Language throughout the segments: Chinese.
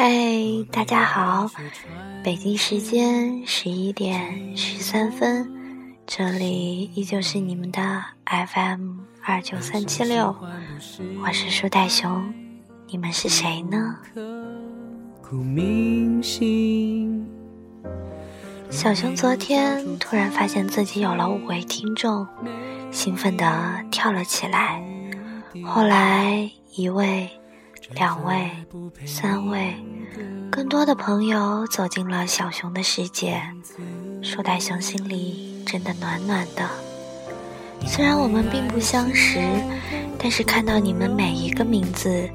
嘿，大家好，北京时间十一点十三分，这里依旧是你们的 FM 二九三七六，我是树袋熊，你们是谁呢？小熊昨天突然发现自己有了五位听众，兴奋地跳了起来。后来一位、两位、三位，更多的朋友走进了小熊的世界，树袋熊心里真的暖暖的。虽然我们并不相识，但是看到你们每一个名字，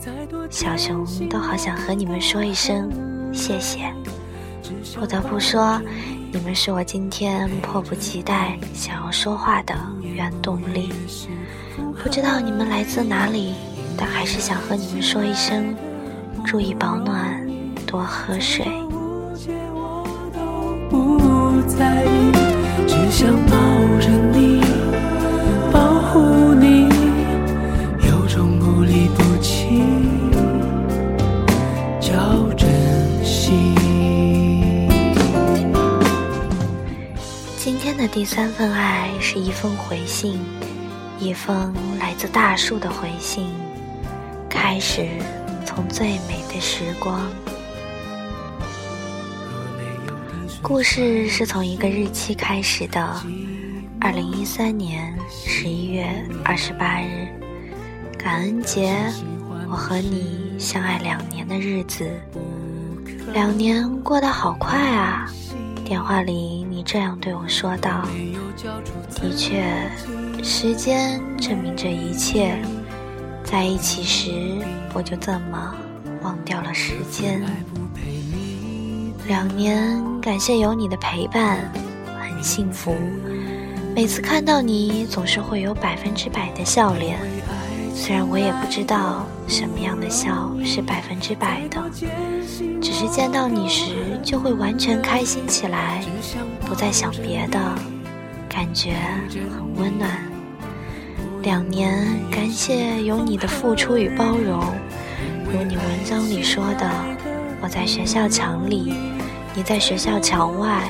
小熊都好想和你们说一声谢谢。不得不说。你们是我今天迫不及待想要说话的原动力。不知道你们来自哪里，但还是想和你们说一声：注意保暖，多喝水。只想抱着你，保护你，有种不离不弃，叫珍惜。今天的第三份爱是一封回信，一封来自大树的回信。开始从最美的时光。故事是从一个日期开始的，二零一三年十一月二十八日，感恩节，我和你相爱两年的日子。两年过得好快啊！电话里，你这样对我说道：“的确，时间证明这一切。在一起时，我就这么忘掉了时间。两年，感谢有你的陪伴，很幸福。每次看到你，总是会有百分之百的笑脸。虽然我也不知道什么样的笑是百分之百的。”只是见到你时，就会完全开心起来，不再想别的，感觉很温暖。两年，感谢有你的付出与包容，如你文章里说的，我在学校墙里，你在学校墙外，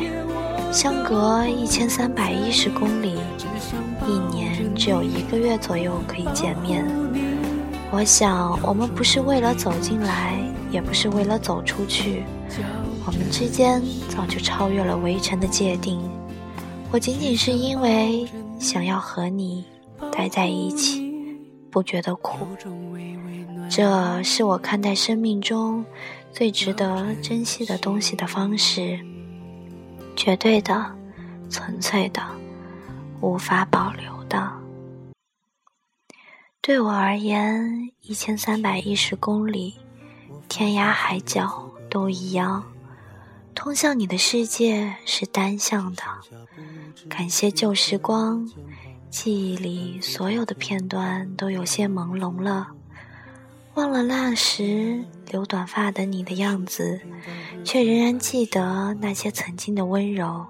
相隔一千三百一十公里，一年只有一个月左右可以见面。我想，我们不是为了走进来。也不是为了走出去，我们之间早就超越了围城的界定。我仅仅是因为想要和你待在一起，不觉得苦。这是我看待生命中最值得珍惜的东西的方式，绝对的、纯粹的、无法保留的。对我而言，一千三百一十公里。天涯海角都一样，通向你的世界是单向的。感谢旧时光，记忆里所有的片段都有些朦胧了，忘了那时留短发的你的样子，却仍然记得那些曾经的温柔。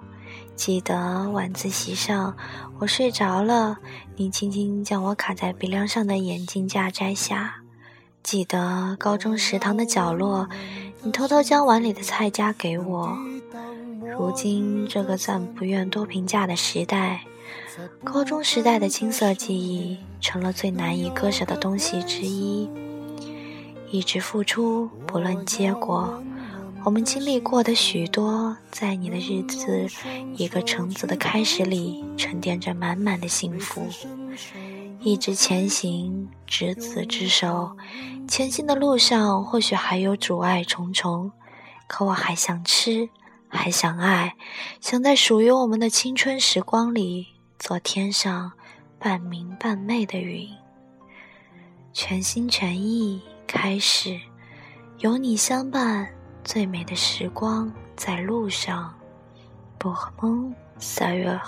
记得晚自习上，我睡着了，你轻轻将我卡在鼻梁上的眼镜架摘下。记得高中食堂的角落，你偷偷将碗里的菜夹给我。如今这个暂不愿多评价的时代，高中时代的青涩记忆成了最难以割舍的东西之一。一直付出，不论结果。我们经历过的许多，在你的日子一个橙子的开始里，沉淀着满满的幸福。一直前行，执子之手。前行的路上，或许还有阻碍重重，可我还想吃，还想爱，想在属于我们的青春时光里，做天上半明半昧的云。全心全意开始，有你相伴，最美的时光在路上。不梦三月。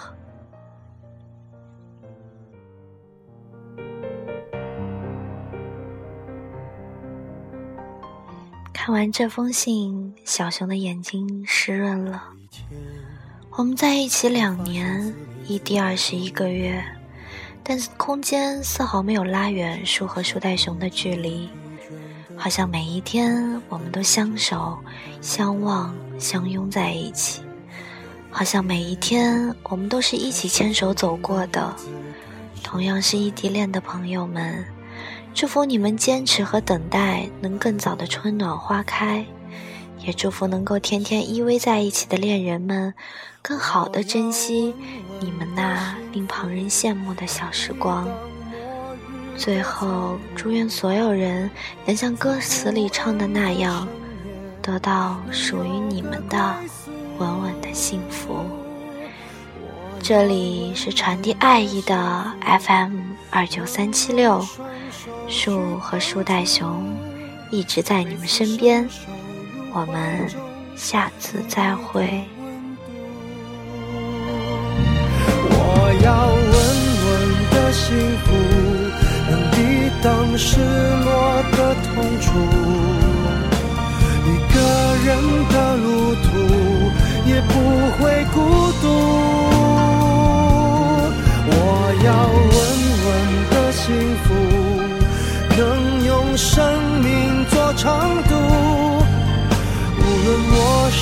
看完这封信，小熊的眼睛湿润了。我们在一起两年，异地二十一个月，但空间丝毫没有拉远树和树袋熊的距离。好像每一天我们都相守、相望、相拥在一起，好像每一天我们都是一起牵手走过的。同样是异地恋的朋友们，祝福你们坚持和等待能更早的春暖花开，也祝福能够天天依偎在一起的恋人们，更好的珍惜你们那令旁人羡慕的小时光。最后，祝愿所有人能像歌词里唱的那样，得到属于你们的稳稳的幸福。这里是传递爱意的 FM 二九三七六，树和树袋熊一直在你们身边，我们下次再会。我要稳稳的幸福。当失落的痛楚，一个人的路途也不会孤独。我要稳稳的幸福，能用生命做长。